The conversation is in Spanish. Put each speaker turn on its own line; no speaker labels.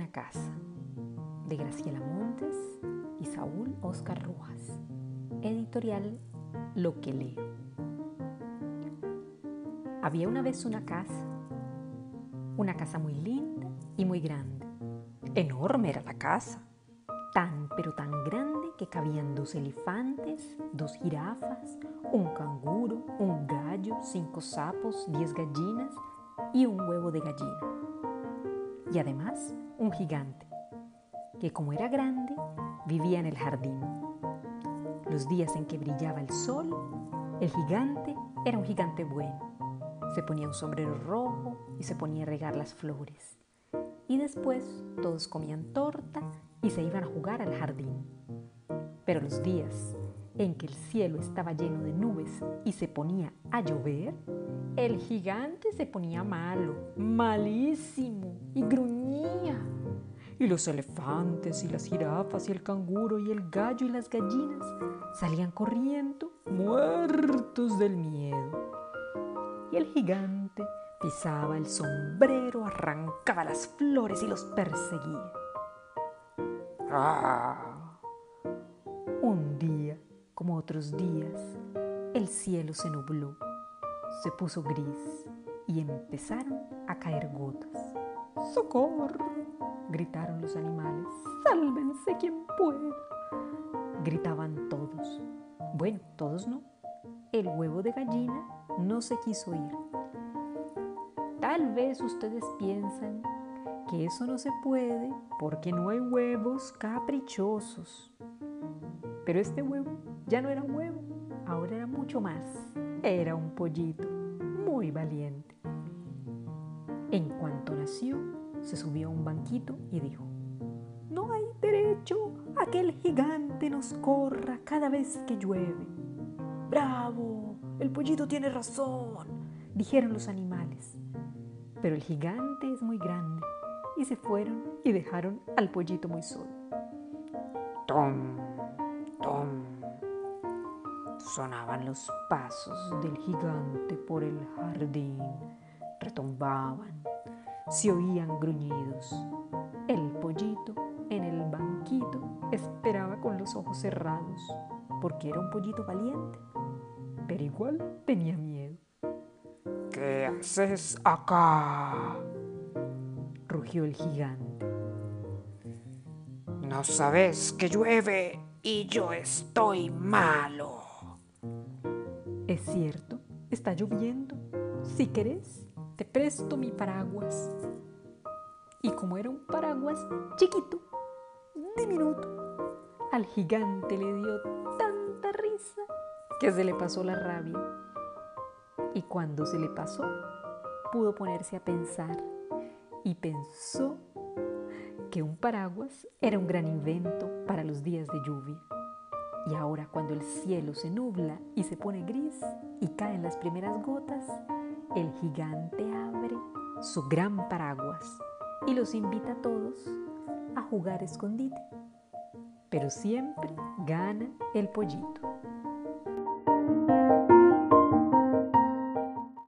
una casa de Graciela Montes y Saúl Oscar Rojas. Editorial Lo que leo. Había una vez una casa, una casa muy linda y muy grande. Enorme era la casa, tan pero tan grande que cabían dos elefantes, dos jirafas, un canguro, un gallo, cinco sapos, diez gallinas y un huevo de gallina. Y además un gigante, que como era grande, vivía en el jardín. Los días en que brillaba el sol, el gigante era un gigante bueno. Se ponía un sombrero rojo y se ponía a regar las flores. Y después todos comían torta y se iban a jugar al jardín. Pero los días en que el cielo estaba lleno de nubes y se ponía a llover, el gigante se ponía malo, malísimo y gruñía. Y los elefantes y las jirafas y el canguro y el gallo y las gallinas salían corriendo, muertos del miedo. Y el gigante pisaba el sombrero, arrancaba las flores y los perseguía. ¡Ah! Un día, como otros días, el cielo se nubló, se puso gris y empezaron a caer gotas. ¡Socorro! gritaron los animales. ¡Sálvense quien pueda! Gritaban todos. Bueno, todos no. El huevo de gallina no se quiso ir. Tal vez ustedes piensan que eso no se puede porque no hay huevos caprichosos. Pero este huevo ya no era un huevo, ahora era mucho más. Era un pollito muy valiente. En cuanto nació, se subió a un banquito y dijo, no hay derecho a que el gigante nos corra cada vez que llueve. ¡Bravo! El pollito tiene razón, dijeron los animales. Pero el gigante es muy grande y se fueron y dejaron al pollito muy solo. Tom, tom. Sonaban los pasos del gigante por el jardín, retumbaban se oían gruñidos. El pollito en el banquito esperaba con los ojos cerrados, porque era un pollito valiente, pero igual tenía miedo. ¿Qué haces acá? rugió el gigante. No sabes que llueve y yo estoy malo. Es cierto, está lloviendo. Si querés, te presto mi paraguas. Y como era un paraguas chiquito, diminuto, al gigante le dio tanta risa que se le pasó la rabia. Y cuando se le pasó, pudo ponerse a pensar y pensó que un paraguas era un gran invento para los días de lluvia. Y ahora cuando el cielo se nubla y se pone gris y caen las primeras gotas, el gigante abre su gran paraguas y los invita a todos a jugar escondite. Pero siempre gana el pollito.